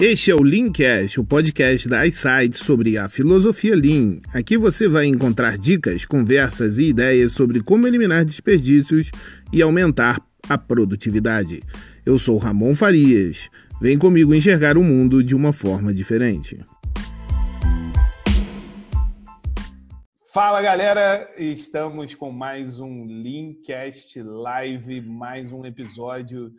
Este é o Leancast, o podcast da iSight sobre a filosofia Lean. Aqui você vai encontrar dicas, conversas e ideias sobre como eliminar desperdícios e aumentar a produtividade. Eu sou Ramon Farias. Vem comigo enxergar o mundo de uma forma diferente. Fala galera, estamos com mais um Leancast Live, mais um episódio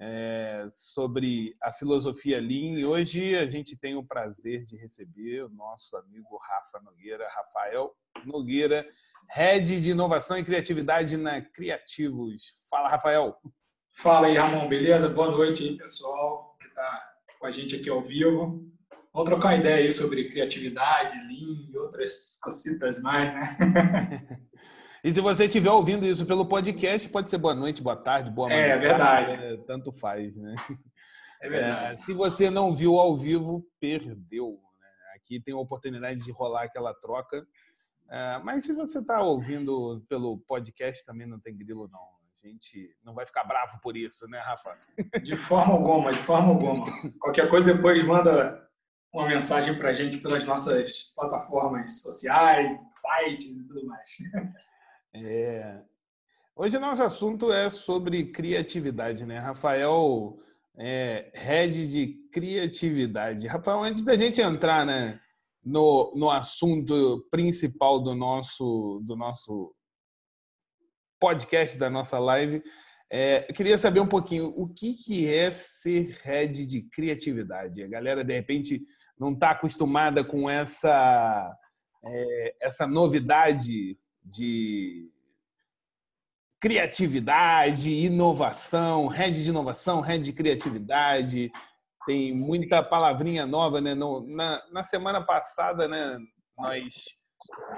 é, sobre a filosofia Lean. E hoje a gente tem o prazer de receber o nosso amigo Rafa Nogueira, Rafael Nogueira, Head de Inovação e Criatividade na Criativos. Fala, Rafael. Fala aí, Ramon, beleza? Boa noite aí, pessoal que está com a gente aqui ao vivo. Vamos trocar uma ideia aí sobre criatividade, Lean e outras cositas mais, né? E se você estiver ouvindo isso pelo podcast, pode ser boa noite, boa tarde, boa manhã. É, verdade. É, tanto faz, né? É verdade. É, se você não viu ao vivo, perdeu. Né? Aqui tem a oportunidade de rolar aquela troca. É, mas se você está ouvindo pelo podcast, também não tem grilo, não. A gente não vai ficar bravo por isso, né, Rafa? De forma alguma, de forma alguma. Qualquer coisa depois manda uma mensagem para a gente pelas nossas plataformas sociais, sites e tudo mais. É... Hoje nosso assunto é sobre criatividade, né? Rafael é head de criatividade. Rafael, antes da gente entrar né, no, no assunto principal do nosso, do nosso podcast, da nossa live, é, eu queria saber um pouquinho o que, que é ser head de criatividade. A galera, de repente, não está acostumada com essa, é, essa novidade de criatividade, inovação, rede de inovação, rede de criatividade. Tem muita palavrinha nova, né? No, na, na semana passada, né, nós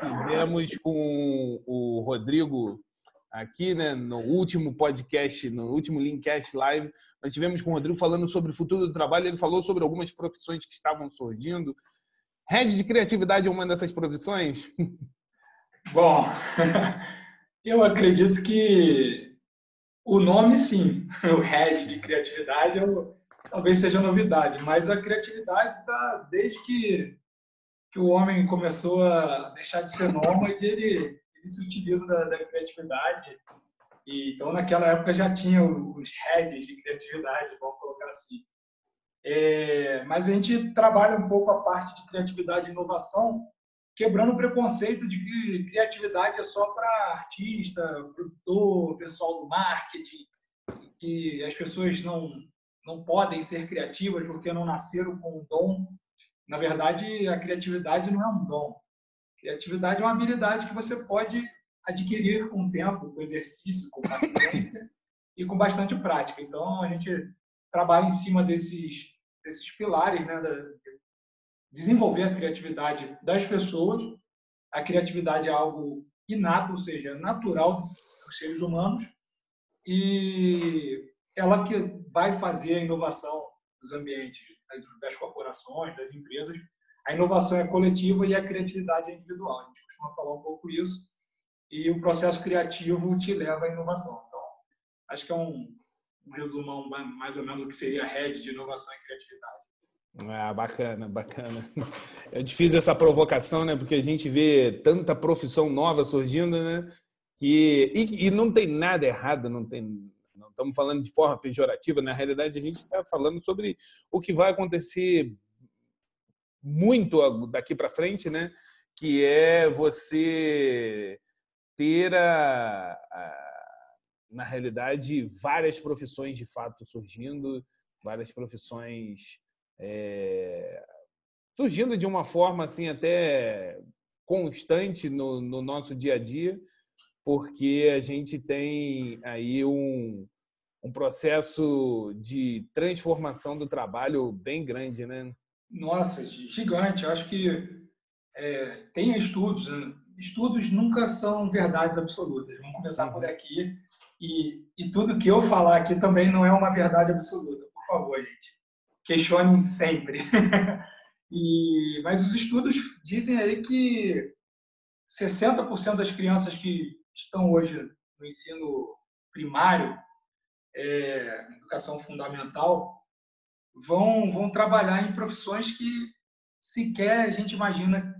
tivemos com o Rodrigo aqui, né, no último podcast, no último Linkcast Live, nós tivemos com o Rodrigo falando sobre o futuro do trabalho. Ele falou sobre algumas profissões que estavam surgindo. Rede de criatividade é uma dessas profissões? Bom, eu acredito que o nome, sim, o head de criatividade, eu, talvez seja novidade, mas a criatividade está desde que, que o homem começou a deixar de ser nômade, ele, ele se utiliza da, da criatividade. E, então, naquela época já tinha os heads de criatividade, vamos colocar assim. É, mas a gente trabalha um pouco a parte de criatividade e inovação quebrando o preconceito de que criatividade é só para artista, produtor, pessoal do marketing, que as pessoas não, não podem ser criativas porque não nasceram com um dom. Na verdade, a criatividade não é um dom. Criatividade é uma habilidade que você pode adquirir com o tempo, com exercício, com paciência e com bastante prática. Então, a gente trabalha em cima desses, desses pilares né, desenvolver a criatividade das pessoas. A criatividade é algo inato, ou seja, natural dos seres humanos, e ela que vai fazer a inovação dos ambientes, das corporações, das empresas. A inovação é coletiva e a criatividade é individual. A gente costuma falar um pouco isso, e o processo criativo te leva à inovação. Então, acho que é um, um resumão mais ou menos do que seria a rede de inovação e criatividade. Ah, bacana, bacana. Te fiz essa provocação, né? Porque a gente vê tanta profissão nova surgindo, né? Que, e, e não tem nada errado, não tem. Não estamos falando de forma pejorativa, na realidade a gente está falando sobre o que vai acontecer muito daqui para frente, né? Que é você ter a, a, na realidade várias profissões de fato surgindo, várias profissões é, surgindo de uma forma assim até constante no, no, nosso dia a dia, porque a gente tem aí um, um processo de transformação do trabalho bem grande, né? Nossa, gigante. Eu acho que é, tem estudos. Né? Estudos nunca são verdades absolutas. Vamos começar por aqui. E, e tudo que eu falar aqui também não é uma verdade absoluta. Por favor, gente questionem sempre. e, mas os estudos dizem aí que 60% das crianças que estão hoje no ensino primário, é, educação fundamental, vão, vão trabalhar em profissões que sequer a gente imagina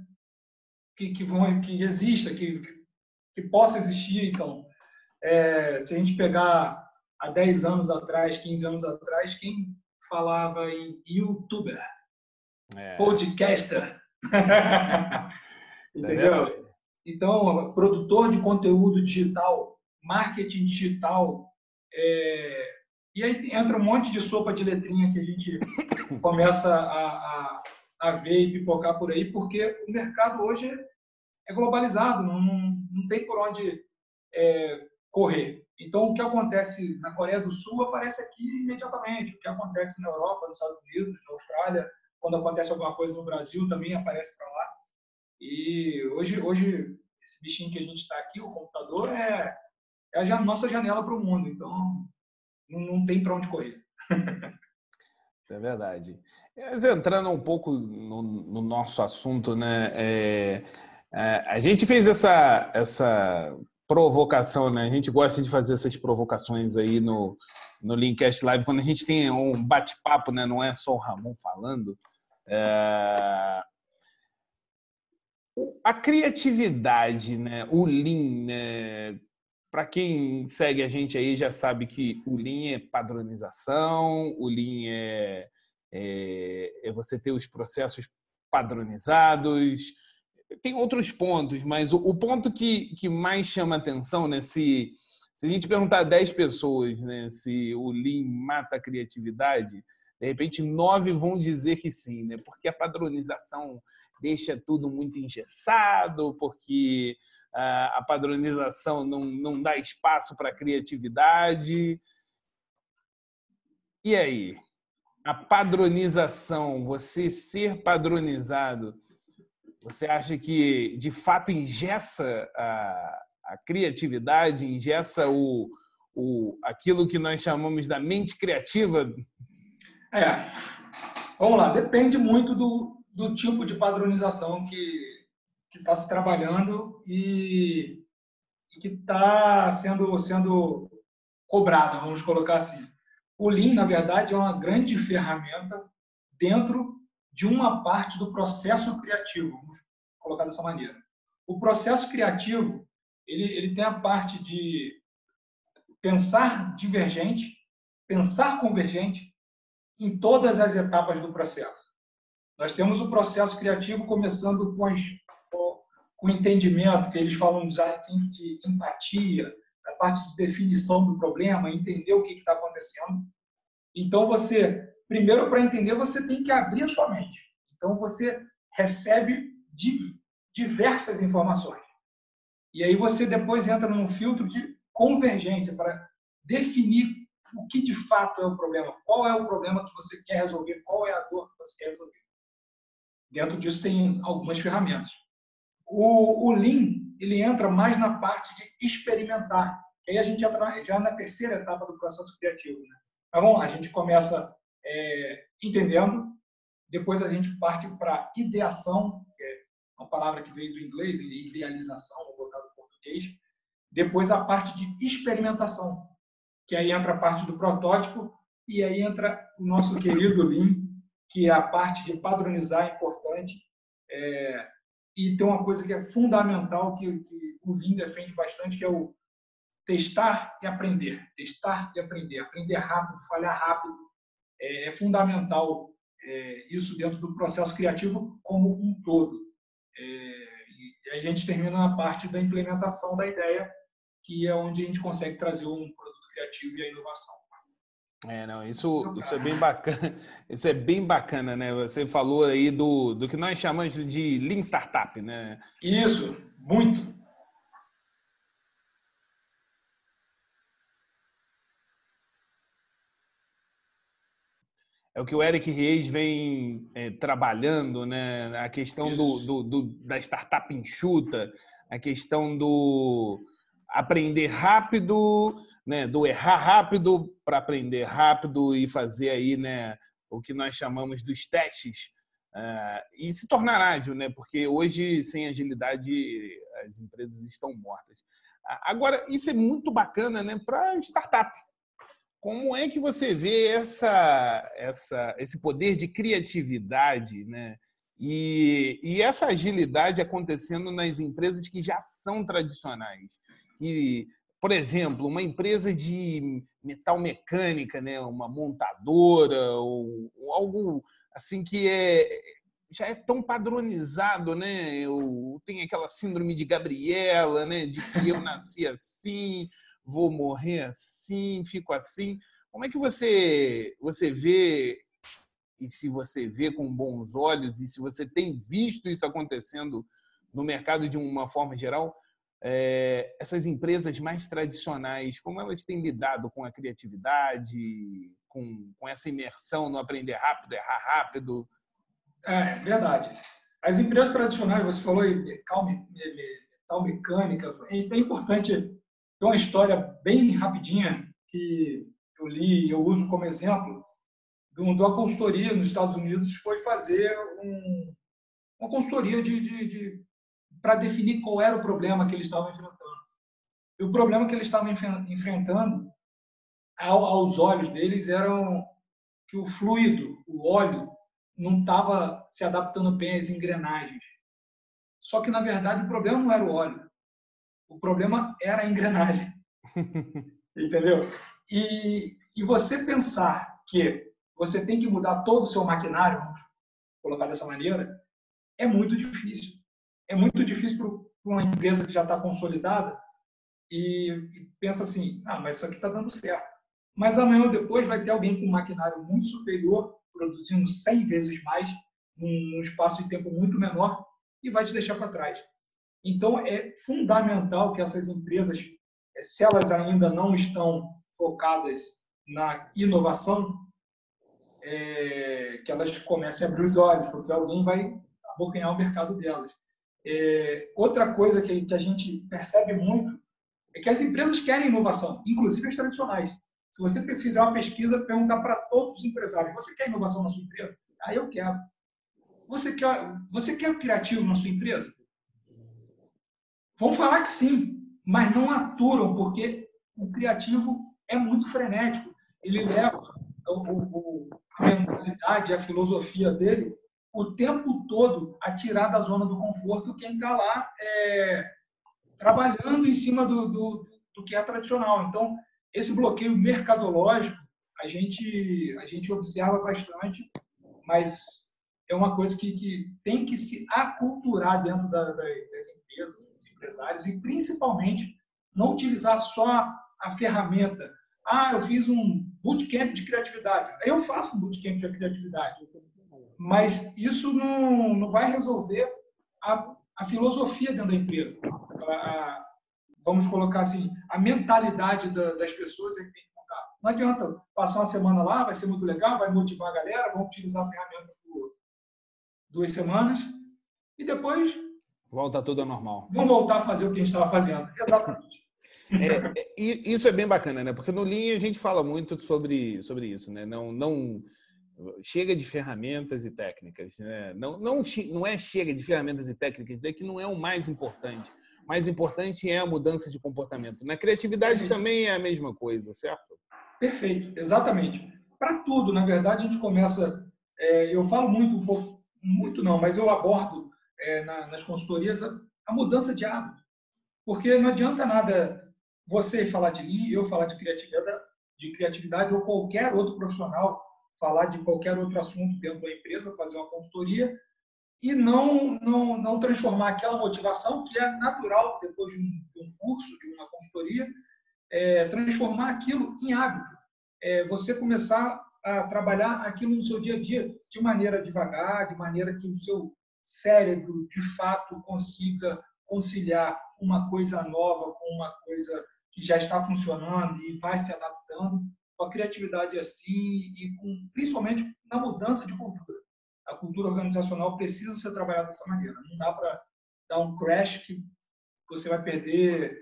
que, que, vão, que exista, que, que possa existir. Então, é, se a gente pegar há 10 anos atrás, 15 anos atrás, quem falava em youtuber, é. podcaster, entendeu? Então, produtor de conteúdo digital, marketing digital, é... e aí entra um monte de sopa de letrinha que a gente começa a, a, a ver e pipocar por aí, porque o mercado hoje é globalizado, não, não, não tem por onde é, correr. Então, o que acontece na Coreia do Sul aparece aqui imediatamente. O que acontece na Europa, nos Estados Unidos, na Austrália, quando acontece alguma coisa no Brasil, também aparece para lá. E hoje, hoje, esse bichinho que a gente está aqui, o computador, é, é a nossa janela para o mundo. Então, não, não tem para onde correr. é verdade. Mas entrando um pouco no, no nosso assunto, né? É, é, a gente fez essa, essa provocação, né? A gente gosta de fazer essas provocações aí no, no Linkcast Live, quando a gente tem um bate-papo, né? Não é só o Ramon falando. É, a criatividade, né? O Lean, né? Para quem segue a gente aí já sabe que o Lean é padronização, o Lean é, é, é você ter os processos padronizados. Tem outros pontos, mas o, o ponto que, que mais chama atenção, né? Se, se a gente perguntar a 10 pessoas né, se o Lean mata a criatividade, de repente nove vão dizer que sim, né? Porque a padronização deixa tudo muito engessado, porque ah, a padronização não, não dá espaço para criatividade. E aí? A padronização, você ser padronizado, você acha que de fato engessa a, a criatividade, engessa o, o, aquilo que nós chamamos da mente criativa? É, vamos lá, depende muito do, do tipo de padronização que está se trabalhando e, e que está sendo, sendo cobrada, vamos colocar assim. O Lean, na verdade, é uma grande ferramenta dentro de uma parte do processo criativo, vamos colocar dessa maneira. O processo criativo, ele, ele tem a parte de pensar divergente, pensar convergente em todas as etapas do processo. Nós temos o processo criativo começando com, as, com o entendimento, que eles falam de empatia, a parte de definição do problema, entender o que está acontecendo. Então, você, primeiro, para entender, você tem que abrir a sua mente. Então, você recebe diversas informações. E aí você depois entra num filtro de convergência para definir o que de fato é o problema, qual é o problema que você quer resolver, qual é a dor que você quer resolver. Dentro disso tem algumas ferramentas. O, o Lean, ele entra mais na parte de experimentar. Que aí a gente entra já na terceira etapa do processo criativo. Né? Mas vamos lá, a gente começa é, entendendo, depois a gente parte para ideação, que é uma palavra que veio do inglês, idealização, vou botar no português. Depois a parte de experimentação, que aí entra a parte do protótipo e aí entra o nosso querido Lean, que é a parte de padronizar é importante. É, e tem uma coisa que é fundamental, que, que o Lean defende bastante, que é o testar e aprender. Testar e aprender. Aprender rápido, falhar rápido. É, é fundamental é, isso dentro do processo criativo como um todo. É, e a gente termina na parte da implementação da ideia, que é onde a gente consegue trazer um produto criativo e a inovação. É, não, isso, isso é bem bacana. Isso é bem bacana, né? Você falou aí do, do que nós chamamos de Lean Startup, né? Isso, muito. É o que o Eric Reis vem é, trabalhando, né? A questão do, do, do, da startup enxuta, a questão do aprender rápido, né, do errar rápido para aprender rápido e fazer aí, né, o que nós chamamos dos testes uh, e se tornar ágil, né, porque hoje sem agilidade as empresas estão mortas. Agora isso é muito bacana, né, para startup, como é que você vê essa, essa, esse poder de criatividade, né? E, e, essa agilidade acontecendo nas empresas que já são tradicionais. E, por exemplo, uma empresa de metal mecânica, né, uma montadora ou, ou algo assim que é já é tão padronizado, né? Eu tenho aquela síndrome de Gabriela, né? De que eu nasci assim, vou morrer assim, fico assim. Como é que você você vê e se você vê com bons olhos e se você tem visto isso acontecendo no mercado de uma forma geral, é, essas empresas mais tradicionais, como elas têm lidado com a criatividade, com, com essa imersão no aprender rápido, errar rápido? É, verdade. As empresas tradicionais, você falou em tal mecânica, é importante, tem uma história bem rapidinha que eu li e eu uso como exemplo, de uma consultoria nos Estados Unidos foi fazer um, uma consultoria de, de, de para definir qual era o problema que eles estavam enfrentando. E o problema que eles estavam enfrentando, ao, aos olhos deles, era que o fluido, o óleo, não estava se adaptando bem às engrenagens. Só que, na verdade, o problema não era o óleo. O problema era a engrenagem. Entendeu? E, e você pensar que você tem que mudar todo o seu maquinário, vamos colocar dessa maneira, é muito difícil. É muito difícil para uma empresa que já está consolidada e, e, pensa assim, ah, mas isso aqui está dando certo. Mas amanhã ou depois vai ter alguém com um maquinário muito superior, produzindo 100 vezes mais, num espaço de tempo muito menor, e vai te deixar para trás. Então, é fundamental que essas empresas, se elas ainda não estão focadas na inovação, é, que elas comecem a abrir os olhos, porque alguém vai abocanhar o mercado delas. É, outra coisa que, que a gente percebe muito é que as empresas querem inovação, inclusive as tradicionais. Se você fizer uma pesquisa, perguntar para todos os empresários: você quer inovação na sua empresa? Ah, eu quero. Você quer, você quer criativo na sua empresa? Vão falar que sim, mas não aturam, porque o criativo é muito frenético. Ele leva o, o, a mentalidade, a filosofia dele, o tempo todo a tirar da zona do conforto quem está lá é, trabalhando em cima do, do, do que é tradicional. Então, esse bloqueio mercadológico a gente a gente observa bastante, mas é uma coisa que, que tem que se aculturar dentro da, da, das empresas, empresários e principalmente não utilizar só a ferramenta. Ah, eu fiz um bootcamp de criatividade. Eu faço um bootcamp de criatividade, mas isso não, não vai resolver a, a filosofia dentro da empresa. A, a, vamos colocar assim, a mentalidade da, das pessoas é que tem que mudar. Não adianta passar uma semana lá, vai ser muito legal, vai motivar a galera, vão utilizar a ferramenta por duas semanas e depois volta tudo ao normal. Vão voltar a fazer o que a gente estava fazendo. Exatamente. É, é isso é bem bacana, né? Porque no Lean a gente fala muito sobre, sobre isso, né? Não, não chega de ferramentas e técnicas, né? Não, não, não é chega de ferramentas e técnicas, é que não é o mais importante. O mais importante é a mudança de comportamento. Na criatividade também é a mesma coisa, certo? Perfeito, exatamente. Para tudo, na verdade, a gente começa. É, eu falo muito, um pouco, muito não, mas eu abordo é, na, nas consultorias a, a mudança de hábito. Porque não adianta nada você falar de Lean, eu falar de criatividade, de criatividade ou qualquer outro profissional falar de qualquer outro assunto dentro da empresa, fazer uma consultoria e não, não, não transformar aquela motivação que é natural depois de um, de um curso, de uma consultoria, é, transformar aquilo em hábito. É, você começar a trabalhar aquilo no seu dia a dia de maneira devagar, de maneira que o seu cérebro, de fato, consiga conciliar uma coisa nova com uma coisa que já está funcionando e vai se adaptando com a criatividade assim e com, principalmente na mudança de cultura. A cultura organizacional precisa ser trabalhada dessa maneira. Não dá para dar um crash que você vai perder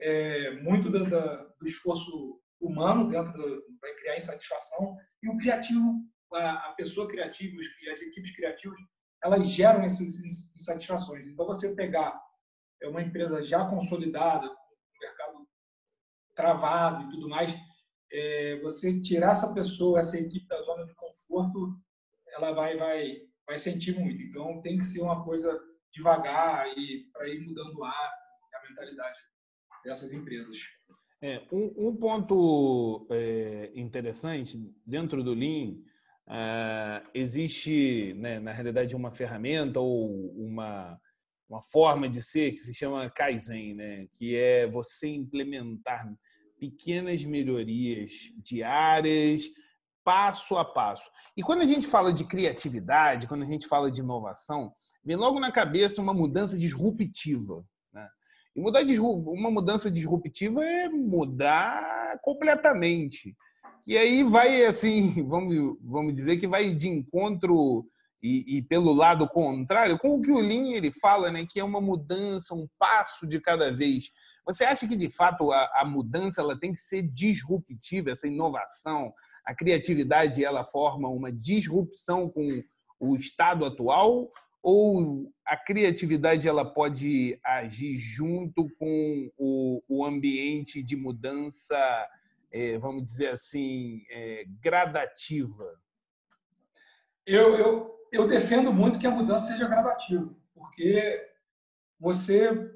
é, muito do, do, esforço humano dentro vai criar insatisfação e o criativo, a, a pessoa criativa e as equipes criativas, elas geram essas insatisfações. Então você pegar é uma empresa já consolidada, travado e tudo mais, é, você tirar essa pessoa, essa equipe da zona de conforto, ela vai, vai, vai sentir muito. Então, tem que ser uma coisa devagar para ir mudando o ar, a mentalidade dessas empresas. É, um, um ponto é, interessante dentro do Lean é, existe, né, na realidade, uma ferramenta ou uma uma forma de ser que se chama Kaizen, né? que é você implementar pequenas melhorias diárias, passo a passo. E quando a gente fala de criatividade, quando a gente fala de inovação, vem logo na cabeça uma mudança disruptiva. Né? E mudar uma mudança disruptiva é mudar completamente. E aí vai assim, vamos, vamos dizer que vai de encontro e, e, pelo lado contrário, com o que o Lean ele fala, né, que é uma mudança, um passo de cada vez. Você acha que de fato a, a mudança ela tem que ser disruptiva, essa inovação, a criatividade ela forma uma disrupção com o estado atual ou a criatividade ela pode agir junto com o, o ambiente de mudança, é, vamos dizer assim, é, gradativa? Eu, eu, eu defendo muito que a mudança seja gradativa, porque você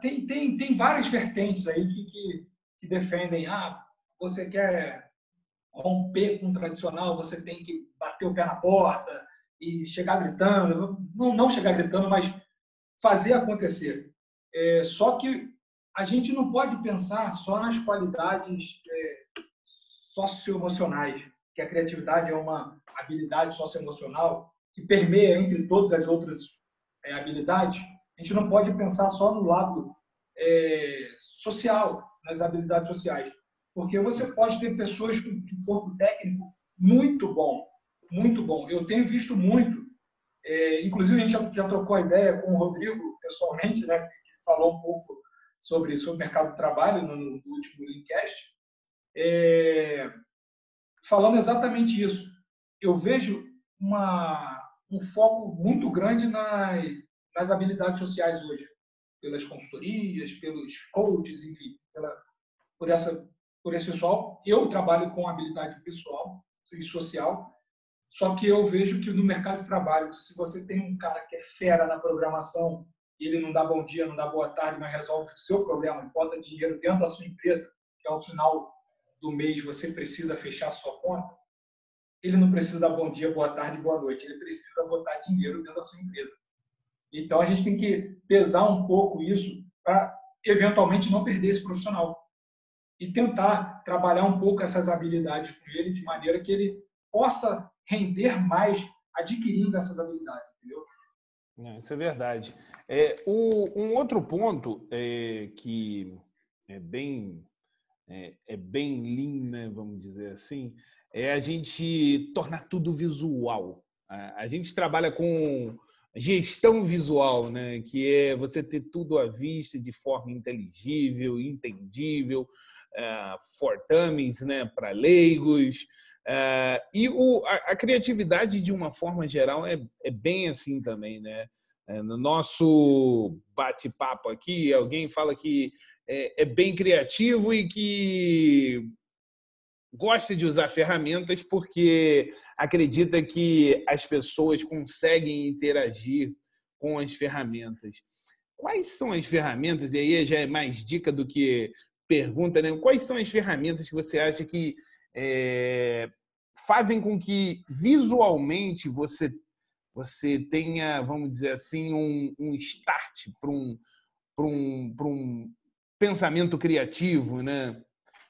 tem, tem, tem várias vertentes aí que, que, que defendem, ah, você quer romper com o tradicional, você tem que bater o pé na porta e chegar gritando, não, não chegar gritando, mas fazer acontecer. É, só que a gente não pode pensar só nas qualidades é, socioemocionais, que a criatividade é uma habilidade socioemocional que permeia entre todas as outras é, habilidades, a gente não pode pensar só no lado é, social, nas habilidades sociais. Porque você pode ter pessoas com um corpo técnico muito bom, muito bom. Eu tenho visto muito, é, inclusive a gente já, já, trocou a ideia com o Rodrigo pessoalmente, né, que falou um pouco sobre, sobre o mercado de trabalho no, no último Linkcast, é, falando exatamente isso. Eu vejo uma, um foco muito grande nas, nas habilidades sociais hoje, pelas consultorias, pelos coaches, enfim, pela, por, essa, por esse pessoal. Eu trabalho com habilidade pessoal e social, só que eu vejo que no mercado de trabalho, se você tem um cara que é fera na programação, ele não dá bom dia, não dá boa tarde, mas resolve o seu problema, bota dinheiro dentro da sua empresa, que ao final do mês você precisa fechar sua conta, ele não precisa dar bom dia, boa tarde, boa noite. Ele precisa botar dinheiro dentro da sua empresa. Então a gente tem que pesar um pouco isso para eventualmente não perder esse profissional e tentar trabalhar um pouco essas habilidades com ele de maneira que ele possa render mais adquirindo essas habilidades, isso é verdade. É, o, um outro ponto é, que é bem é, é bem lean, né, vamos dizer assim, é a gente tornar tudo visual. A gente trabalha com gestão visual, né? que é você ter tudo à vista de forma inteligível, entendível, uh, for dummies, né? para leigos. Uh, e o, a, a, criatividade, de uma forma geral, é, é bem assim também. Né? É, no nosso bate-papo aqui, alguém fala que é, é bem criativo e que gosta de usar ferramentas porque acredita que as pessoas conseguem interagir com as ferramentas. Quais são as ferramentas? E aí já é mais dica do que pergunta, né? Quais são as ferramentas que você acha que é, fazem com que visualmente você você tenha, vamos dizer assim, um, um start para um, um, um pensamento criativo, né?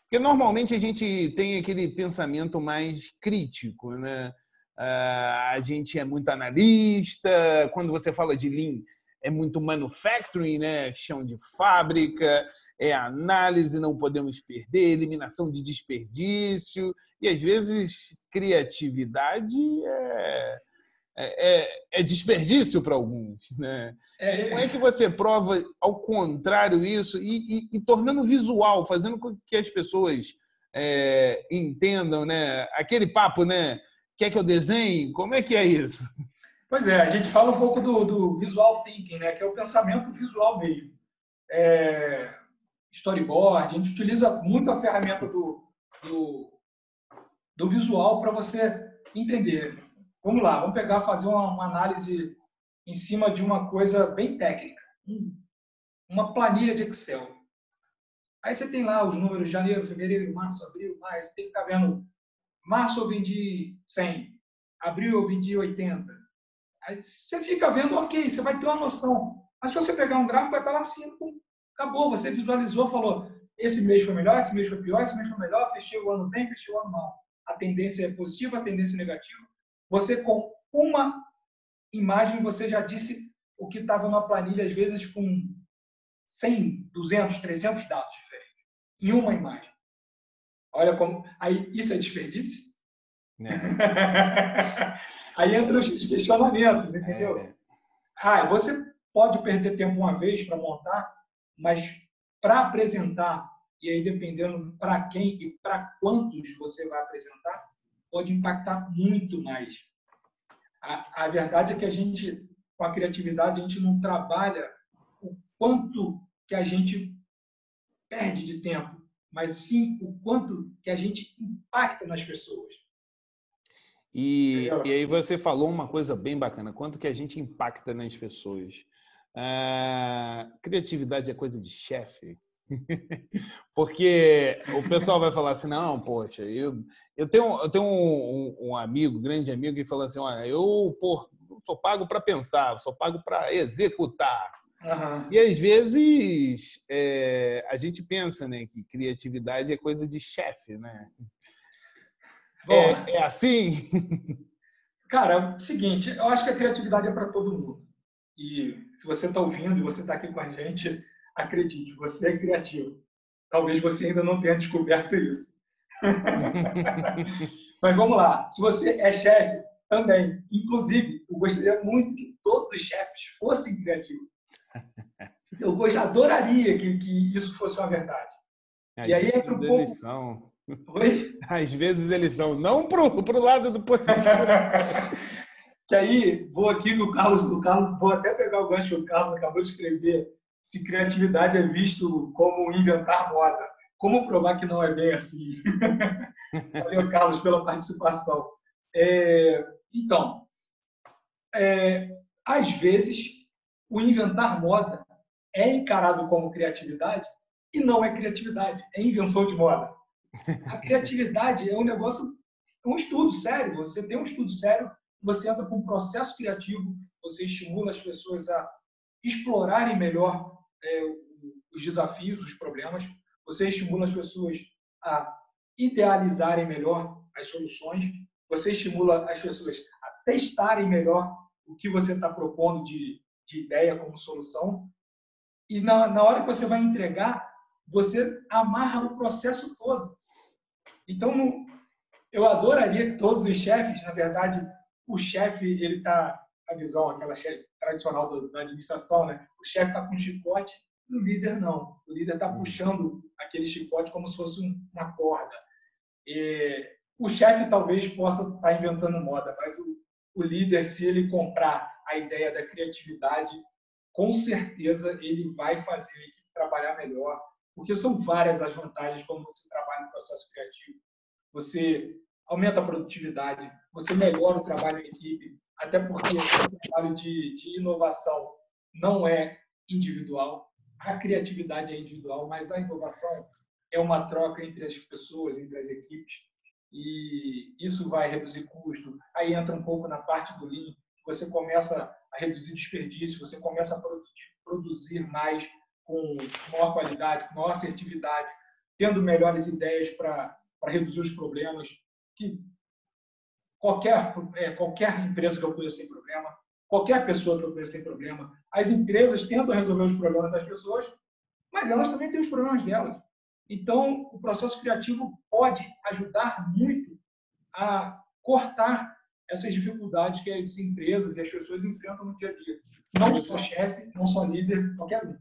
Porque normalmente a gente tem aquele pensamento mais crítico, né? Ah, a gente é muito analista, quando você fala de Lean, é muito manufacturing, né? chão de fábrica, é análise, não podemos perder, eliminação de desperdício, e às vezes criatividade é é, é, é desperdício para alguns. Né? É, Como é que você prova ao contrário isso e, e, e tornando visual, fazendo com que as pessoas é, entendam, né? Aquele papo, né? Quer que eu desenhe? Como é que é isso? Pois é, a gente fala um pouco do, do visual thinking, né? Que é o pensamento visual mesmo. É, storyboard, a gente utiliza muito a ferramenta do, do, do visual para você entender. Vamos lá, vamos pegar, fazer uma, uma, análise em cima de uma coisa bem técnica. Uma planilha de Excel. Aí você tem lá os números de janeiro, fevereiro, março, abril, maio. Você tem que ficar vendo. Março eu vendi 100. Abril eu vendi 80. Aí você fica vendo, ok, você vai ter uma noção. Mas se você pegar um gráfico, vai estar lá 5. Acabou, você visualizou, falou, esse mês foi melhor, esse mês foi pior, esse mês foi melhor, fechei o ano bem, fechei o ano mal. A tendência é positiva, a tendência é negativa. Você, com uma imagem, você já disse o que estava na planilha, às vezes com 100, 200, 300 dados diferentes, em uma imagem. Olha como. Aí, isso é desperdício? É. Aí entram os questionamentos, entendeu? É. Ah, você pode perder tempo uma vez para montar, mas para apresentar, e aí dependendo para quem e para quantos você vai apresentar, pode impactar muito mais. A, a verdade é que a gente, com a criatividade, a gente não trabalha o quanto que a gente perde de tempo, mas sim o quanto que a gente impacta nas pessoas. E, e aí você falou uma coisa bem bacana, quanto que a gente impacta nas pessoas. Ah, criatividade é coisa de chefe. Porque o pessoal vai falar assim, não, poxa, eu, eu tenho, eu tenho um, um, um amigo, grande amigo, que fala assim, olha, eu pô, sou pago para pensar, sou pago para executar. Uhum. E às vezes é, a gente pensa né, que criatividade é coisa de chefe, né? Bom, é, é assim? Cara, é o seguinte, eu acho que a criatividade é para todo mundo. E se você está ouvindo e você está aqui com a gente, acredite, você é criativo. Talvez você ainda não tenha descoberto isso. Mas vamos lá. Se você é chefe, também. Inclusive, eu gostaria muito que todos os chefes fossem criativos. Eu adoraria que, que isso fosse uma verdade. Às e aí entra um pouco. São... Oi? Às vezes eles são, não para o lado do positivo. Que aí, vou aqui no Carlos, o Carlos, vou até pegar o gancho que o Carlos acabou de escrever, se criatividade é visto como inventar moda. Como provar que não é bem assim? Valeu, Carlos, pela participação. É, então, é, às vezes, o inventar moda é encarado como criatividade e não é criatividade, é invenção de moda. A criatividade é um negócio, é um estudo sério. Você tem um estudo sério você entra com um processo criativo, você estimula as pessoas a explorarem melhor é, os desafios, os problemas, você estimula as pessoas a idealizarem melhor as soluções, você estimula as pessoas a testarem melhor o que você está propondo de, de ideia como solução, e na, na hora que você vai entregar, você amarra o processo todo. Então, eu adoraria que todos os chefes, na verdade, o chefe, ele tá a visão aquela tradicional do, da administração, né? O chefe está com um chicote, o líder não. O líder está uhum. puxando aquele chicote como se fosse uma corda. E o chefe talvez possa estar tá inventando moda, mas o, o líder, se ele comprar a ideia da criatividade, com certeza ele vai fazer a equipe trabalhar melhor, porque são várias as vantagens quando você trabalha no processo criativo. Você aumenta a produtividade, você melhora o trabalho em equipe, até porque o trabalho de, de inovação não é individual, a criatividade é individual, mas a inovação é uma troca entre as pessoas, entre as equipes, e isso vai reduzir custo. Aí entra um pouco na parte do Lean, você começa a reduzir desperdício, você começa a produzir, mais com maior qualidade, com maior assertividade, tendo melhores ideias para reduzir os problemas que qualquer, é, qualquer empresa que eu conheço tem problema, qualquer pessoa que eu conheço tem problema. As empresas tentam resolver os problemas das pessoas, mas elas também têm os problemas delas. Então, o processo criativo pode ajudar muito a cortar essas dificuldades que as empresas e as pessoas enfrentam no dia a dia. Não só chefe, não só líder, qualquer um.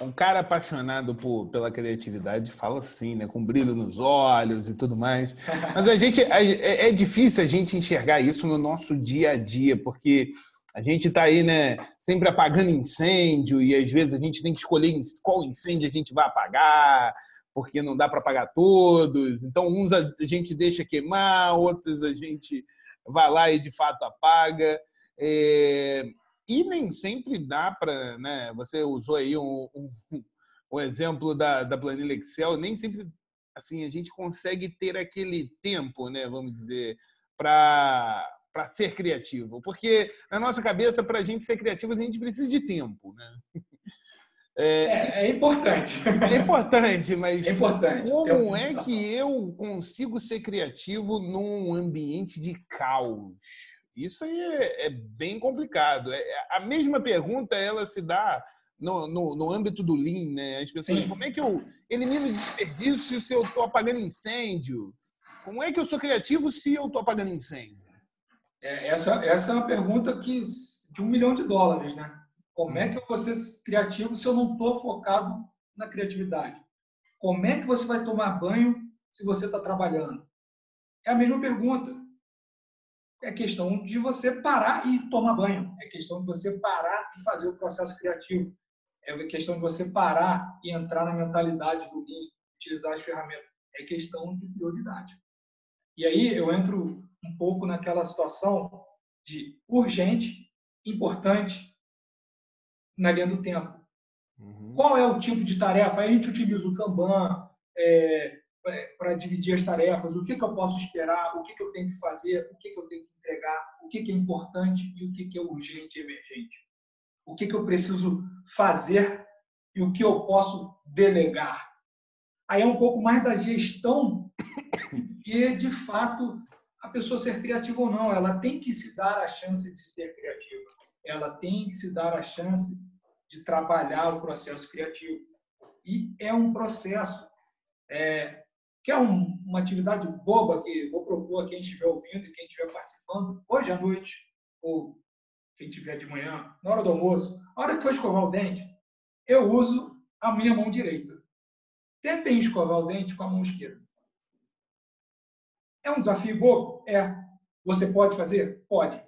Um cara apaixonado por, pela criatividade fala assim, né? Com brilho nos olhos e tudo mais. Mas a gente é, é difícil a gente enxergar isso no nosso dia a dia, porque a gente está aí, né? Sempre apagando incêndio e às vezes a gente tem que escolher qual incêndio a gente vai apagar, porque não dá para pagar todos. Então, uns a gente deixa queimar, outros a gente vai lá e de fato apaga. É, e nem sempre dá para. Né, você usou aí um, um, um exemplo da, da planilha Excel, nem sempre assim a gente consegue ter aquele tempo, né, vamos dizer, para para ser criativo, porque na nossa cabeça para a gente ser criativo a gente precisa de tempo, né? É, é, é, importante. É importante, mas é importante. como é que eu consigo ser criativo num ambiente de caos? Isso aí é, é bem complicado. É, a mesma pergunta ela se dá no, no, no âmbito do Lean, né? As pessoas, Sim. como é que eu elimino desperdício se eu estou apagando incêndio? Como é que eu sou criativo se eu estou apagando incêndio? É, essa, essa é uma pergunta que de um milhão de dólares, né? Como é que eu vou ser criativo se eu não estou focado na criatividade? Como é que você vai tomar banho se você está trabalhando? É a mesma pergunta. É questão de você parar e tomar banho. É questão de você parar e fazer o processo criativo. É questão de você parar e entrar na mentalidade do Lean, utilizar as ferramentas. É questão de prioridade. E aí eu entro um pouco naquela situação de urgente, importante na linha do tempo. Uhum. Qual é o tipo de tarefa? Aí a gente utiliza o Kanban é, para dividir as tarefas, o que, que eu posso esperar, o que, que eu tenho que fazer, o que, que eu tenho que entregar, o que, que é importante e o que, que é urgente e emergente. O que, que eu preciso fazer e o que eu posso delegar. Aí é um pouco mais da gestão que, de fato, a pessoa ser criativa ou não. Ela tem que se dar a chance de ser criativa. Ela tem que se dar a chance de trabalhar o processo criativo. E é um processo é, que é um, uma atividade boba que vou propor a quem estiver ouvindo e quem estiver participando hoje à noite, ou quem estiver de manhã, na hora do almoço, a hora que for escovar o dente, eu uso a minha mão direita. Tentem escovar o dente com a mão esquerda. É um desafio bobo? É. Você pode fazer? Pode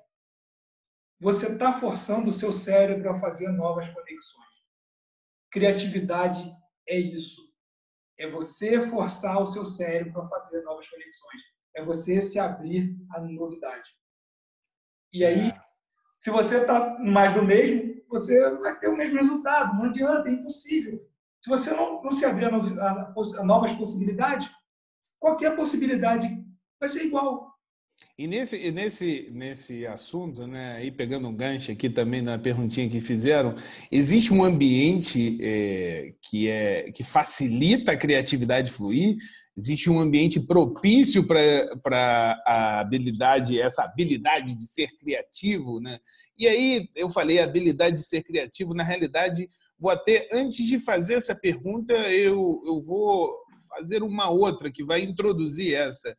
você está forçando o seu cérebro a fazer novas conexões. Criatividade é isso. É você forçar o seu cérebro a fazer novas conexões. É você se abrir à novidade. E aí, é. se você está mais do mesmo, você vai ter o mesmo resultado. Não adianta, é impossível. Se você não, não se abrir a, a, a novas possibilidades, qualquer possibilidade vai ser igual. E nesse, nesse, nesse assunto, né, aí pegando um gancho aqui também na perguntinha que fizeram, existe um ambiente é, que, é, que facilita a criatividade fluir? Existe um ambiente propício para a habilidade, essa habilidade de ser criativo, né? E aí eu falei habilidade de ser criativo, na realidade, vou até, antes de fazer essa pergunta, eu, eu vou fazer uma outra que vai introduzir essa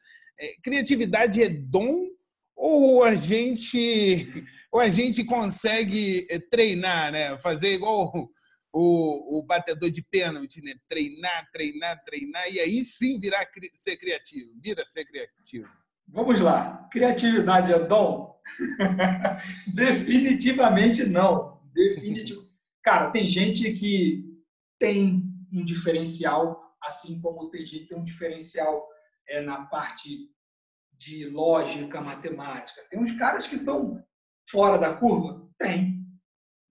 criatividade é dom ou a gente ou a gente consegue é, treinar, né? Fazer igual o, o batedor de pênalti, né? Treinar, treinar, treinar e aí sim virar ser criativo, vira ser criativo. Vamos lá. Criatividade é dom? Definitivamente não. Definitivo. Cara, tem gente que tem um diferencial, assim como tem gente que tem um diferencial é, na parte de lógica, matemática. Tem uns caras que são fora da curva? Tem.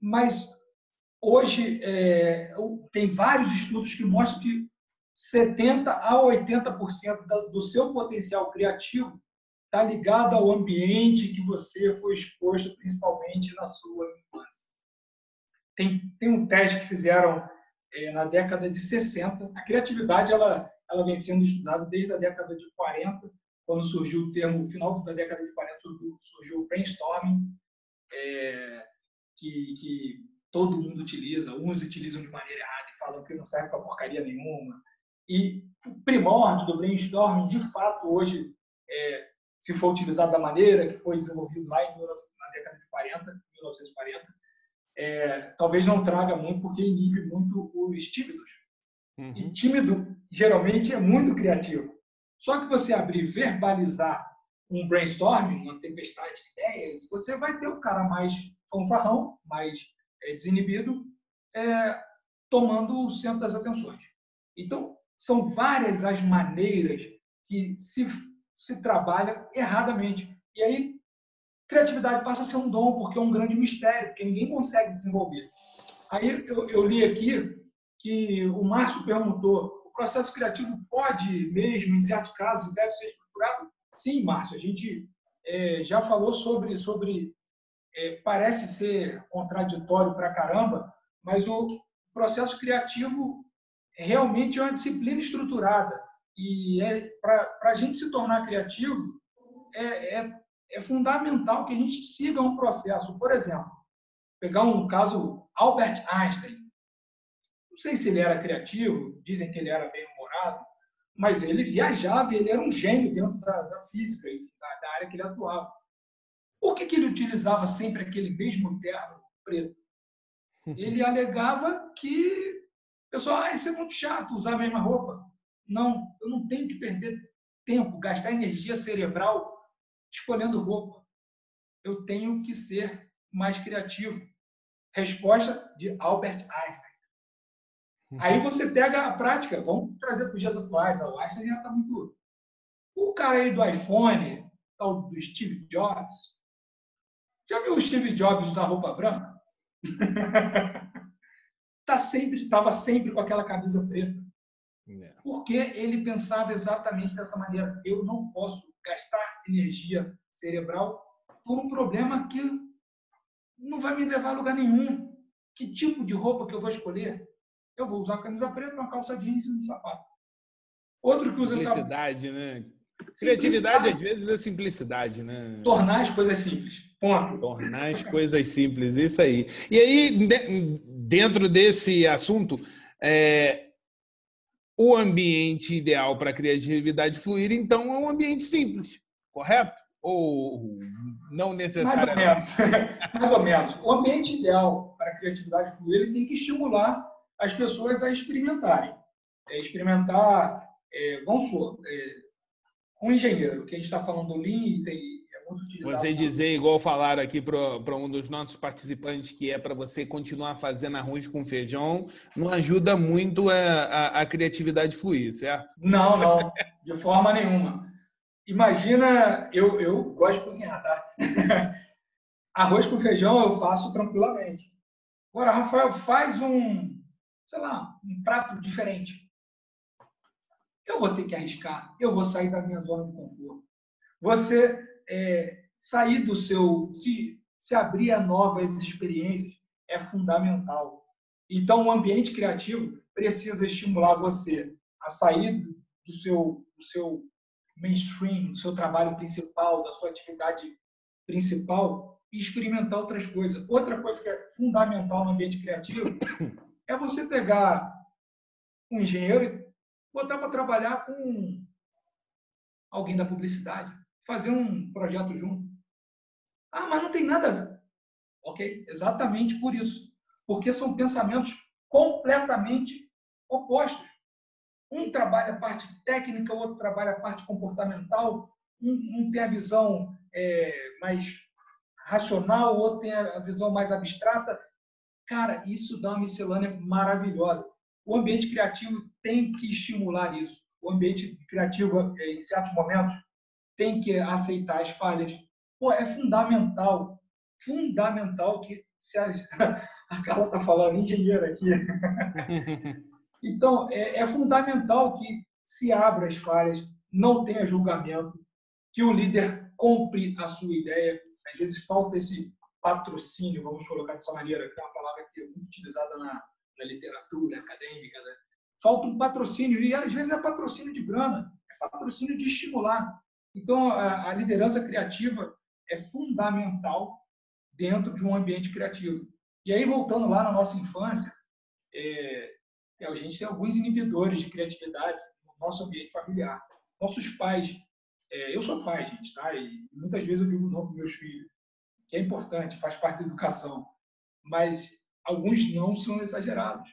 Mas hoje é, tem vários estudos que mostram que 70% a 80% do seu potencial criativo está ligado ao ambiente que você foi exposto, principalmente na sua infância. Tem, tem um teste que fizeram é, na década de 60. A criatividade ela, ela vem sendo estudada desde a década de 40 quando surgiu o termo, final da década de 40, surgiu o brainstorming, é, que, que, todo mundo utiliza, uns utilizam de maneira errada e falam que não serve para porcaria nenhuma. E o primórdio do brainstorming, de fato, hoje, é, se for utilizado da maneira que foi desenvolvido lá em, na década de 40, 1940, é, talvez não traga muito, porque inibe muito os tímidos. Uhum. E tímido, geralmente, é muito criativo. Só que você abrir, verbalizar um brainstorming, uma tempestade de ideias, você vai ter o cara mais fanfarrão, mais é, desinibido, é, tomando o centro das atenções. Então, são várias as maneiras que se, se trabalha erradamente. E aí, criatividade passa a ser um dom, porque é um grande mistério, porque ninguém consegue desenvolver. Aí eu, eu li aqui que o Márcio perguntou: o processo criativo pode mesmo, em certos casos, deve ser estruturado? Sim, Márcio, a gente é, já falou sobre, sobre é, parece ser contraditório para caramba, mas o processo criativo realmente é uma disciplina estruturada. E é, para a gente se tornar criativo, é, é, é, fundamental que a gente siga um processo. Por exemplo, pegar um caso Albert Einstein. Sei se ele era criativo, dizem que ele era bem humorado, mas ele viajava, ele era um gênio dentro da, da física, da, da, área que ele atuava. Por que, que ele utilizava sempre aquele mesmo terno preto? Ele alegava que, pessoal, ah, isso é muito chato usar a mesma roupa. Não, eu não tenho que perder tempo, gastar energia cerebral escolhendo roupa. Eu tenho que ser mais criativo. Resposta de Albert Einstein. Aí uhum. você pega a prática, vamos trazer para os dias atuais. O Einstein já está muito. O cara aí do iPhone, tal do Steve Jobs. Já viu o Steve Jobs da roupa branca? tá sempre, estava sempre com aquela camisa preta. É. Porque ele pensava exatamente dessa maneira. Eu não posso gastar energia cerebral por um problema que não vai me levar a lugar nenhum. Que tipo de roupa que eu vou escolher? Eu vou usar camisa preta, uma calça jeans e um sapato. Outro que usa simplicidade, essa... né? Criatividade às vezes é simplicidade, né? Tornar as coisas simples. Ponto. Tornar as coisas simples, isso aí. E aí, dentro desse assunto, é, o ambiente ideal para a criatividade fluir, então, é um ambiente simples, correto? Ou não necessariamente? Mais ou menos. Mais ou menos. O ambiente ideal para a criatividade fluir ele tem que estimular as pessoas a experimentarem. É, experimentar, é, vamos supor, é, um engenheiro, que a gente está falando do Lean, tem, é muito utilizado. Você dizer, igual falaram aqui para um dos nossos participantes, que é para você continuar fazendo arroz com feijão, não ajuda muito a, a, a criatividade fluir, certo? Não, não, de forma nenhuma. Imagina, eu, eu gosto de cozinhar, tá? arroz com feijão eu faço tranquilamente. Agora, Rafael, faz um, sei lá, um prato diferente. Eu vou ter que arriscar, eu vou sair da minha zona de conforto. Você é, sair do seu, se, se abrir a novas experiências é fundamental. Então, o ambiente criativo precisa estimular você a sair do seu, do seu mainstream, do seu trabalho principal, da sua atividade principal e experimentar outras coisas. Outra coisa que é fundamental no ambiente criativo é você pegar um engenheiro e botar para trabalhar com alguém da publicidade, fazer um projeto junto. Ah, mas não tem nada a ver. Ok, exatamente por isso. Porque são pensamentos completamente opostos. Um trabalha a parte técnica, o outro trabalha a parte comportamental, um, um tem a visão é, mais racional, o outro tem a visão mais abstrata. Cara, isso dá uma miscelânea maravilhosa. O ambiente criativo tem que estimular isso. O ambiente criativo, é, em certos momentos, tem que aceitar as falhas. Pô, é fundamental, fundamental que se a, a Carla está falando engenheiro aqui. então, é, é fundamental que se abra as falhas, não tenha julgamento, que o líder compre a sua ideia. Às vezes falta esse patrocínio, vamos colocar dessa maneira, que é uma palavra que é muito utilizada na, na literatura acadêmica. Né? Falta um patrocínio, e às vezes é patrocínio de grana, é patrocínio de estimular. Então, a, a liderança criativa é fundamental dentro de um ambiente criativo. E aí, voltando lá na nossa infância, é, a gente tem alguns inibidores de criatividade no nosso ambiente familiar. Nossos pais, é, eu sou pai, gente, tá? E muitas vezes eu digo não para meus filhos, que é importante, faz parte da educação, mas alguns não são exagerados.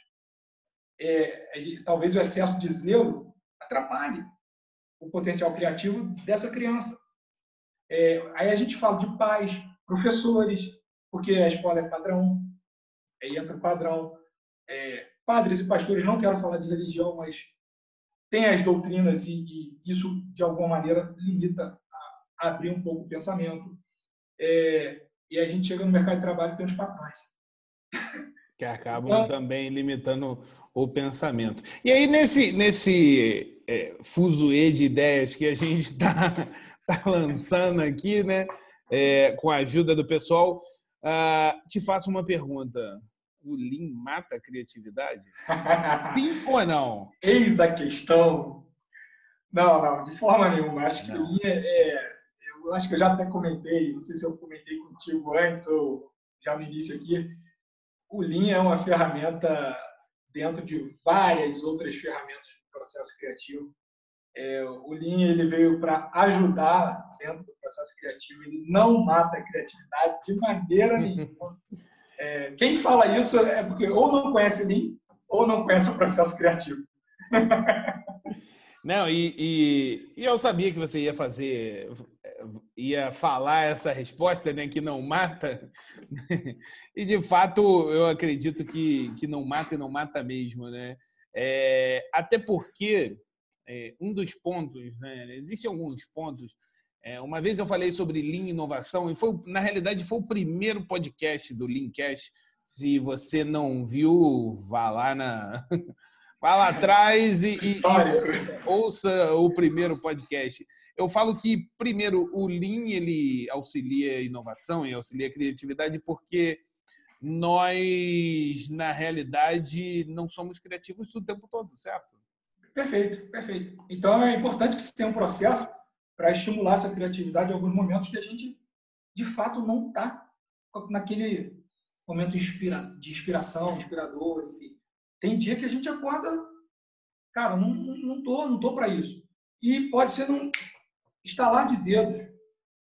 É, talvez o excesso de zelo atrapalhe o potencial criativo dessa criança. É, aí a gente fala de pais, professores, porque a escola é padrão, aí entra o padrão. É, padres e pastores, não quero falar de religião, mas tem as doutrinas e, e, isso, de alguma maneira, limita a, abrir um pouco o pensamento. É, e a gente chega no mercado de trabalho e tem os patrões. Que acabam então, também limitando o pensamento. E aí, nesse, nesse é, fuzuê de ideias que a gente está tá lançando aqui, né, é, com a ajuda do pessoal, uh, te faço uma pergunta. O Lean mata a criatividade? Sim ou não? Eis a questão. Não, não, de forma nenhuma. Acho que o Lean é, é, Eu acho que eu já até comentei, não sei se eu comentei contigo antes ou já no início aqui. O Lean é uma ferramenta dentro de várias outras ferramentas do processo criativo. É, o Lean ele veio para ajudar dentro do processo criativo, ele não mata a criatividade de maneira nenhuma. É, quem fala isso é porque ou não conhece Lean ou não conhece o processo criativo. Não, e, e, e, eu sabia que você ia fazer, ia falar essa resposta, né, que não mata. E de fato, eu acredito que, que não mata e não mata mesmo, né? É, até porque é, um dos pontos, né, existem alguns pontos. É, uma vez eu falei sobre Lean Inovação e foi, na realidade, foi o primeiro podcast do Leancast. Se você não viu, vá lá na Vá lá atrás e, e, e ouça o primeiro podcast. Eu falo que, primeiro, o Lean ele auxilia a inovação e auxilia a criatividade porque nós, na realidade, não somos criativos o tempo todo, certo? Perfeito, perfeito. Então, é importante que você tenha um processo para estimular essa criatividade em alguns momentos que a gente, de fato, não está naquele momento de inspiração, inspirador, enfim. Tem dia que a gente acorda, cara, não, não tô, não tô para isso. E pode ser num estalar de dedos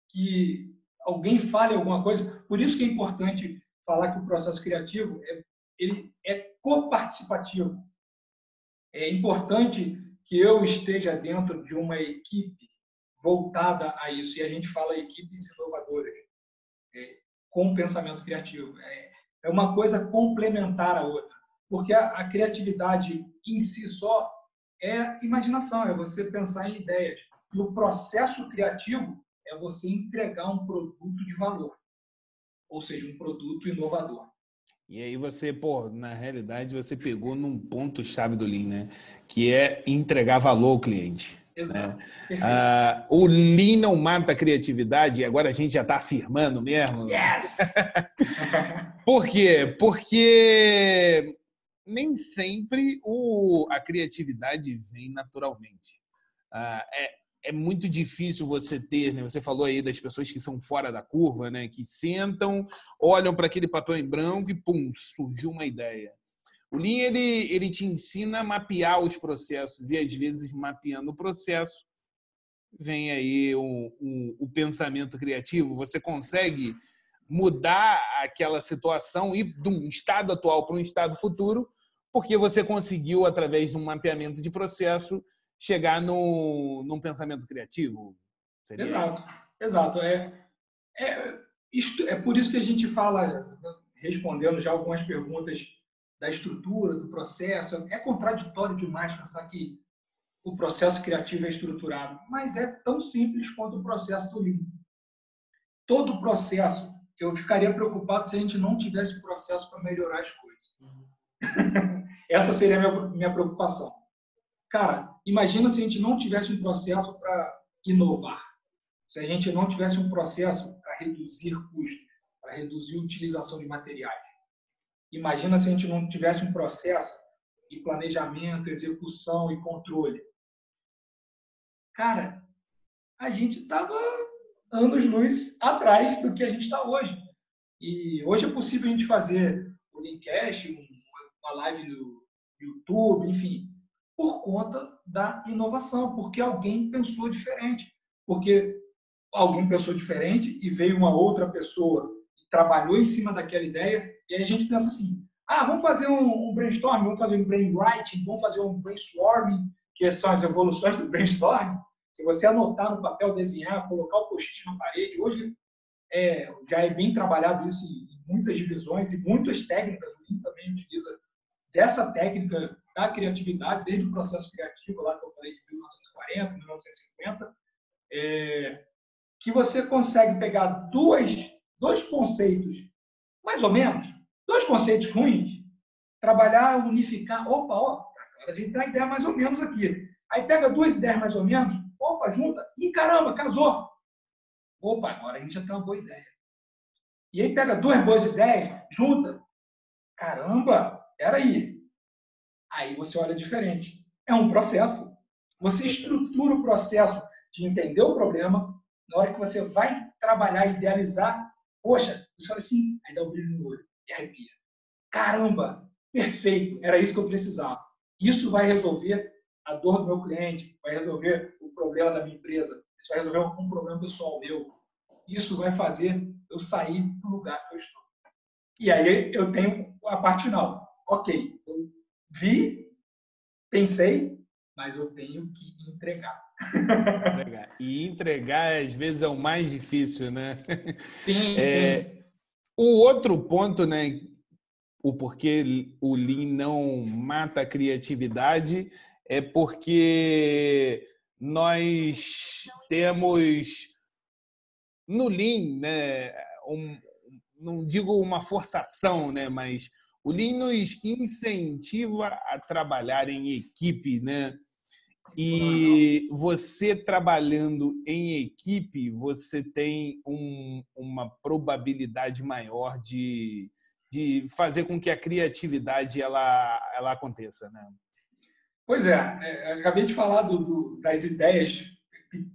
que alguém fale alguma coisa. Por isso que é importante falar que o processo criativo é, ele é coparticipativo. É importante que eu esteja dentro de uma equipe voltada a isso. E a gente fala equipes inovadoras, é, com pensamento criativo. É, é uma coisa complementar a outra porque a, a criatividade em si só é imaginação, é você pensar em ideias. E o processo criativo é você entregar um produto de valor, ou seja, um produto inovador. E aí você, pô, na realidade você pegou num ponto chave do Lean, né? Que é entregar valor ao cliente. Exato. Né? Ah, o Lean não mata a criatividade, e agora a gente já está afirmando mesmo. Yes! Por quê? Porque nem sempre o, a criatividade vem naturalmente. Ah, é, é muito difícil você ter, né? Você falou aí das pessoas que são fora da curva, né? Que sentam, olham para aquele papel em branco e pum, surgiu uma ideia. O Lean ele, ele te ensina a mapear os processos e às vezes mapeando o processo vem aí o, o, o pensamento criativo. Você consegue mudar aquela situação e de um estado atual para um estado futuro porque você conseguiu, através de um mapeamento de processo, chegar no, num pensamento criativo. Seria? Exato, exato. É, é, isto, é por isso que a gente fala, respondendo já algumas perguntas da estrutura, do processo. É contraditório demais pensar que o processo criativo é estruturado, mas é tão simples quanto o processo do Lean. Todo processo, eu ficaria preocupado se a gente não tivesse processo para melhorar as coisas. Uhum. Essa seria a minha, minha preocupação. Cara, imagina se a gente não tivesse um processo para inovar, se a gente não tivesse um processo para reduzir custos, para reduzir a utilização de materiais. Imagina se a gente não tivesse um processo de planejamento, execução e controle. Cara, a gente estava anos-luz atrás do que a gente está hoje. E hoje é possível a gente fazer o Linkcast, um uma live no YouTube, enfim, por conta da inovação, porque alguém pensou diferente. Porque alguém pensou diferente e veio uma outra pessoa e trabalhou em cima daquela ideia, e aí a gente pensa assim: ah, vamos fazer um, um brainstorming, vamos fazer um brainwriting, vamos fazer um brainstorming, que são as evoluções do brainstorming, que você anotar no papel, desenhar, colocar o post-it na parede. Hoje é, já é bem trabalhado isso em muitas divisões e muitas técnicas. O também utiliza dessa técnica da criatividade, desde o processo criativo, lá que eu falei de 1940, 1950, é, que você consegue pegar duas, dois conceitos, mais ou menos, dois conceitos ruins, trabalhar, unificar, opa, ó, a gente tem a ideia mais ou menos aqui. Aí pega duas ideias mais ou menos, opa, junta, e caramba, casou. Opa, agora a gente já tem uma boa ideia. E aí pega duas boas ideias, junta. Caramba, peraí. Aí você olha diferente. É um processo. Você estrutura o processo de entender o problema. Na hora que você vai trabalhar, idealizar, poxa, você olha assim, aí dá um brilho no olho e arrepia. Caramba, perfeito, era isso que eu precisava. Isso vai resolver a dor do meu cliente, vai resolver o problema da minha empresa, isso vai resolver um problema pessoal meu. Isso vai fazer eu sair do lugar que eu estou. E aí eu tenho a parte final. Ok, eu vi, pensei, mas eu tenho que entregar. E entregar, às vezes, é o mais difícil, né? Sim, é, sim. O outro ponto, né? O porquê o Lean não mata a criatividade é porque nós temos no Lean, né? Um, não digo uma forçação, né? Mas o Lean nos incentiva a trabalhar em equipe, né? E você trabalhando em equipe, você tem um, uma probabilidade maior de, de fazer com que a criatividade ela, ela aconteça, né? Pois é, é acabei de falar do, do, das ideias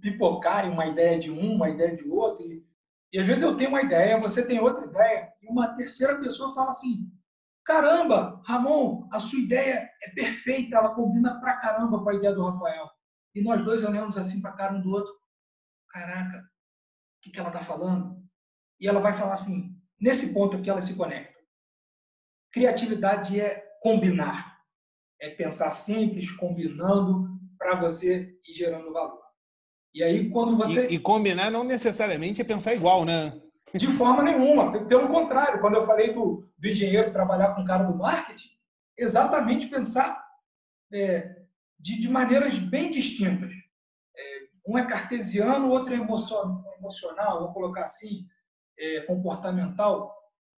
pipocarem, uma ideia de um, uma ideia de outro, e, e às vezes eu tenho uma ideia, você tem outra ideia, e uma terceira pessoa fala assim, Caramba, Ramon, a sua ideia é perfeita, ela combina pra caramba com a ideia do Rafael. E nós dois olhamos assim para cara um do outro. Caraca, o que, que ela tá falando? E ela vai falar assim, nesse ponto aqui ela se conecta. Criatividade é combinar. É pensar simples, combinando para você ir gerando valor. E aí quando você... E, e combinar não necessariamente é pensar igual, né? De forma nenhuma. Pelo contrário, quando eu falei do, do engenheiro trabalhar com o cara do marketing, exatamente pensar é, de, de, maneiras bem distintas. É, um é cartesiano, o outro é emocional, vou colocar assim, é, comportamental.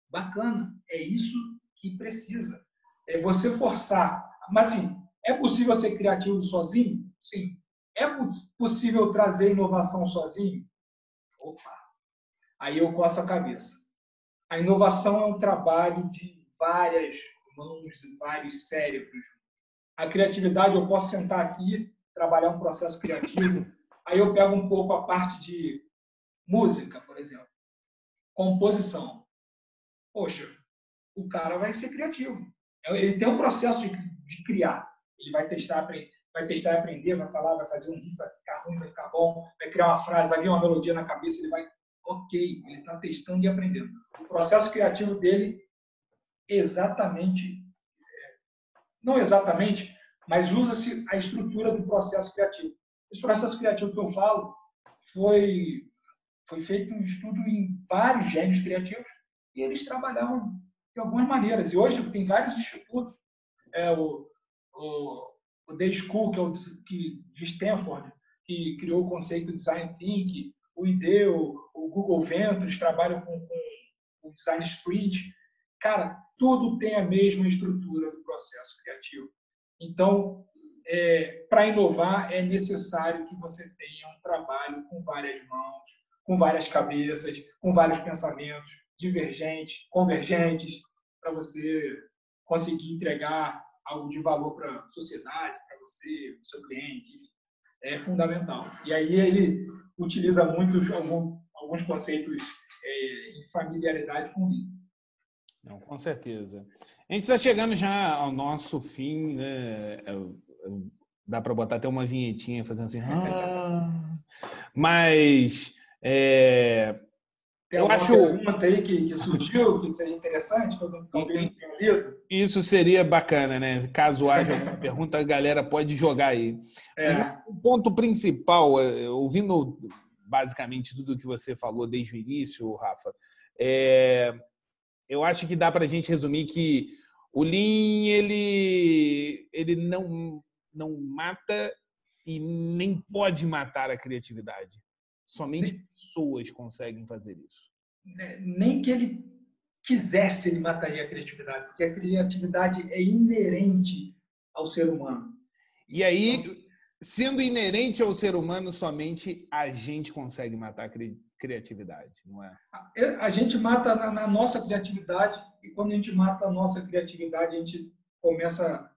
Bacana, é isso que precisa. É você forçar. Mas, assim, é possível ser criativo sozinho? Sim. É possível trazer inovação sozinho? Opa, Aí eu coço a cabeça. A inovação é um trabalho de várias mãos, de vários cérebros. A criatividade, eu posso sentar aqui, trabalhar um processo criativo, aí eu pego um pouco a parte de música, por exemplo, composição. Poxa, o cara vai ser criativo. Ele tem um processo de, de criar. Ele vai testar, vai testar e aprender, vai falar, vai fazer um riff, vai ficar ruim, vai ficar bom, vai criar uma frase, vai vir uma melodia na cabeça, ele vai ok, ele está testando e aprendendo. O processo criativo dele, exatamente, é, não exatamente, mas usa-se a estrutura do processo criativo. Esse processo criativo que eu falo foi, foi feito um estudo em vários gênios criativos e eles trabalhavam de algumas maneiras. E hoje tem vários institutos, é, o, o, o Day School, que é o que, de Stanford, que criou o conceito de Design Thinking, o ID, o, Google Ventures trabalham com, com o Design Sprint. Cara, tudo tem a mesma estrutura do processo criativo. Então, é, para inovar, é necessário que você tenha um trabalho com várias mãos, com várias cabeças, com vários pensamentos divergentes, convergentes, para você conseguir entregar algo de valor para a sociedade, para você, para o seu cliente. É fundamental. E aí ele utiliza muito algum, alguns conceitos é, em familiaridade com o. Não, com certeza. A gente está chegando já ao nosso fim, né? Dá para botar até uma vinhetinha fazendo assim. Ah. Mas é, tem eu acho pergunta aí que, que surgiu que seja interessante. Isso seria bacana, né? Caso haja alguma pergunta, a galera pode jogar aí. É. o ponto principal, é, ouvindo basicamente tudo que você falou desde o início, Rafa, é, eu acho que dá para a gente resumir que o Lean ele, ele não, não mata e nem pode matar a criatividade. Somente pessoas conseguem fazer isso. Né, nem que ele quisesse, ele mataria a criatividade, porque a criatividade é inerente ao ser humano. E aí, então, sendo inerente ao ser humano, somente a gente consegue matar a criatividade, não é? A gente mata na, na nossa criatividade, e quando a gente mata a nossa criatividade, a gente começa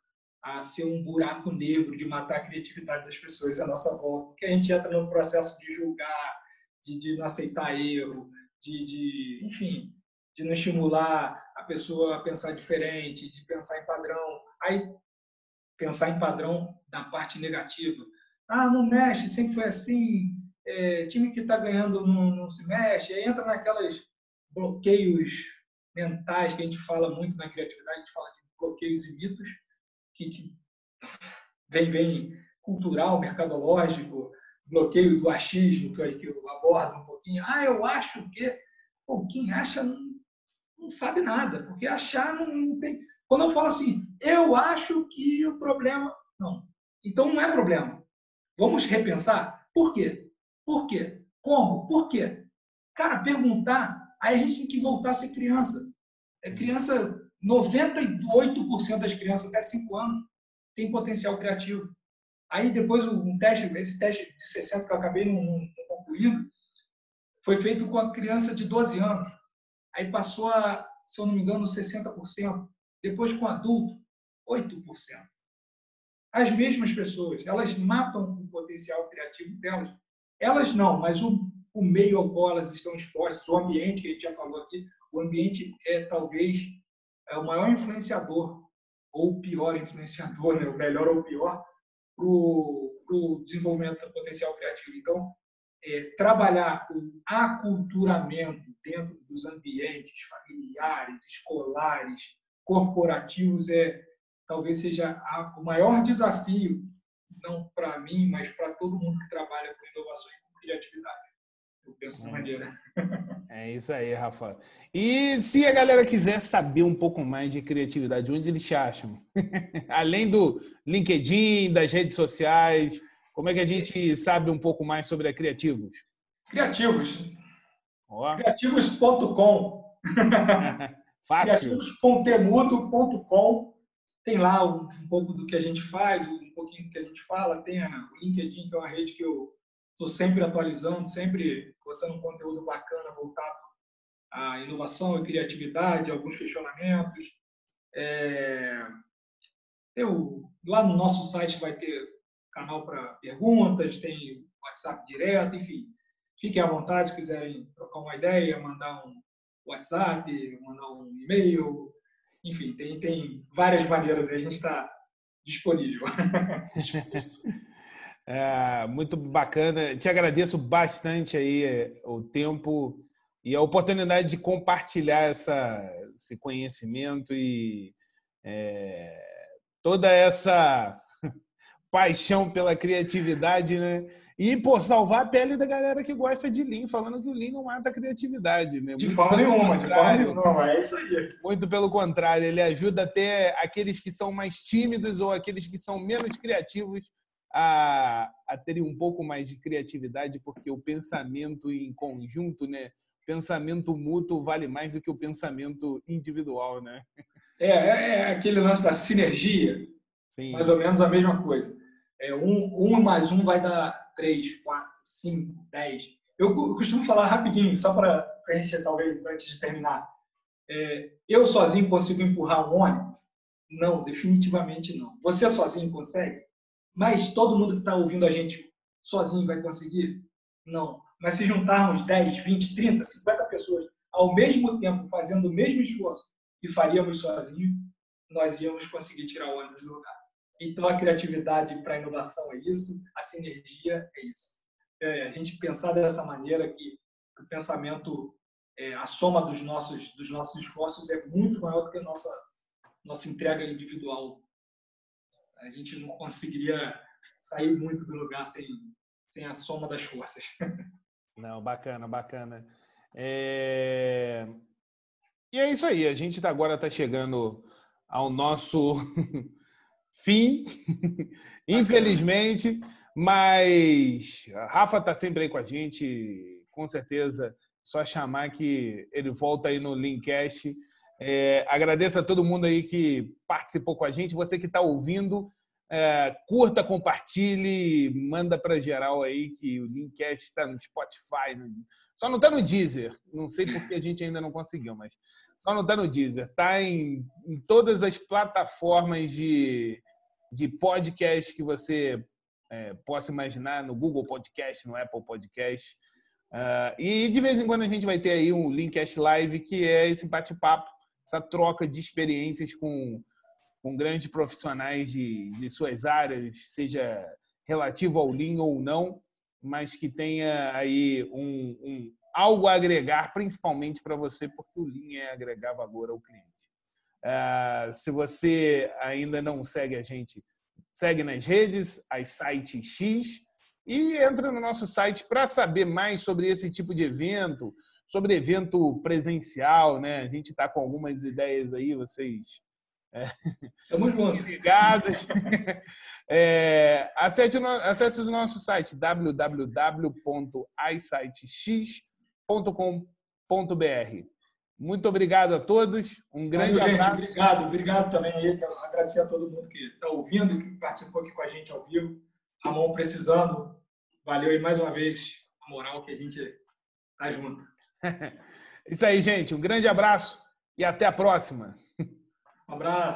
a ser um buraco negro de matar a criatividade das pessoas à nossa volta, porque a gente entra no processo de julgar, de, de não aceitar erro, de, de, enfim, de não estimular a pessoa a pensar diferente, de pensar em padrão. Aí, pensar em padrão na parte negativa. Ah, não mexe, sempre foi assim. É, time que está ganhando não, não, se mexe. Aí entra naquelas bloqueios mentais que a gente fala muito na criatividade, a gente fala de bloqueios e mitos, que, que vem, vem cultural, mercadológico, bloqueio do achismo, que eu, que eu abordo um pouquinho. Ah, eu acho que. Pô, quem acha não, não sabe nada, porque achar não, não tem. Quando eu falo assim, eu acho que o problema. Não. Então não é problema. Vamos repensar? Por quê? Por quê? Como? Por quê? Cara, perguntar, aí a gente tem que voltar a ser criança. É criança, 98% das crianças até 5 anos tem potencial criativo. Aí depois um teste, esse teste de 60 que eu acabei não, não concluindo, foi feito com a criança de 12 anos. Aí passou a, se eu não me engano, 60%. Depois com adulto, 8%. As mesmas pessoas, elas matam o potencial criativo delas. Elas não, mas o, o meio ao qual elas estão expostas, o ambiente que a gente já falou aqui, o ambiente é talvez é o maior influenciador, ou o pior influenciador, né? o melhor ou o pior, para o desenvolvimento do potencial criativo. Então, é, trabalhar o aculturamento dentro dos ambientes familiares, escolares, corporativos é talvez seja a, o maior desafio, não para mim, mas para todo mundo que trabalha com inovação e com criatividade. Eu penso dessa maneira. É isso aí, Rafa. E se a galera quiser saber um pouco mais de criatividade, onde eles te acham? Além do LinkedIn, das redes sociais, como é que a gente sabe um pouco mais sobre a Criativos? Criativos. Oh. Criativos.com. Fácil. Criativosconteúdo.com. Tem lá um, um, pouco do que a gente faz, um pouquinho do que a gente fala. Tem a, o LinkedIn, que é uma rede que eu estou sempre atualizando, sempre botando conteúdo bacana voltado à inovação e criatividade, alguns questionamentos. É, eu, lá no nosso site vai ter canal para perguntas, tem WhatsApp direto, enfim. Fiquem à vontade se quiserem trocar uma ideia, mandar um WhatsApp, mandar um e-mail, enfim, tem, tem várias maneiras aí, a gente está disponível. é, muito bacana. Te agradeço bastante aí é, o tempo e a oportunidade de compartilhar essa, esse conhecimento e é, toda essa paixão pela criatividade, né? E por salvar a pele da galera que gosta de Lean, falando que o Lean não mata a criatividade, né? De forma nenhuma, de forma nenhuma, é isso aí. Muito pelo contrário, ele ajuda até aqueles que são mais tímidos ou aqueles que são menos criativos a, a terem um pouco mais de criatividade, porque o pensamento em conjunto, né? Pensamento mútuo vale mais do que o pensamento individual, né? É, é, é aquele lance da sinergia. Sim. Mais ou menos a mesma coisa. É, um, um mais um vai dar três, quatro, cinco, dez. Eu costumo falar rapidinho, só para a gente, talvez, antes de terminar. É, eu sozinho consigo empurrar um ônibus? Não, definitivamente não. Você sozinho consegue? Mas todo mundo que está ouvindo a gente sozinho vai conseguir? Não. Mas se juntarmos 10, 20, 30, 50 pessoas ao mesmo tempo fazendo o mesmo esforço que faríamos sozinho, nós íamos conseguir tirar o ônibus do lugar. Então, a criatividade para a inovação é isso, a sinergia é isso. É, a gente pensar dessa maneira que o pensamento, é, a soma dos nossos, dos nossos esforços é muito maior do que a nossa, nossa entrega individual. A gente não conseguiria sair muito do lugar sem, sem a soma das forças. Não, bacana, bacana. É... E é isso aí, a gente tá, agora está chegando ao nosso fim, infelizmente, mas Rafa está sempre aí com a gente, com certeza, só chamar que ele volta aí no Linkcast. É, agradeço a todo mundo aí que participou com a gente, você que está ouvindo, é, curta, compartilhe, manda para geral aí que o Linkcast está no Spotify, só não está no Deezer, não sei porque a gente ainda não conseguiu, mas só não está no Deezer, está em, em todas as plataformas de, de podcast que você é, possa imaginar, no Google Podcast, no Apple Podcast. Uh, e de vez em quando a gente vai ter aí um Linkcast Live, que é esse bate-papo, essa troca de experiências com, com grandes profissionais de, de suas áreas, seja relativo ao Lean ou não, mas que tenha aí um, um algo a agregar, principalmente para você, porque o Lean é agregar valor ao cliente. Uh, se você ainda não segue a gente, segue nas redes, as sites X, e entra no nosso site para saber mais sobre esse tipo de evento, sobre evento presencial, né? A gente está com algumas ideias aí, vocês Estamos é, juntos. Ligados. É, acesse, acesse o nosso site www.isitex.com www.cultura.com.br. Muito obrigado a todos. Um grande Valeu, abraço. Gente, obrigado, obrigado também aí. Quero agradecer a todo mundo que está ouvindo, que participou aqui com a gente ao vivo. Ramon precisando. Valeu aí mais uma vez a moral que a gente tá junto. Isso aí, gente. Um grande abraço e até a próxima. Um abraço.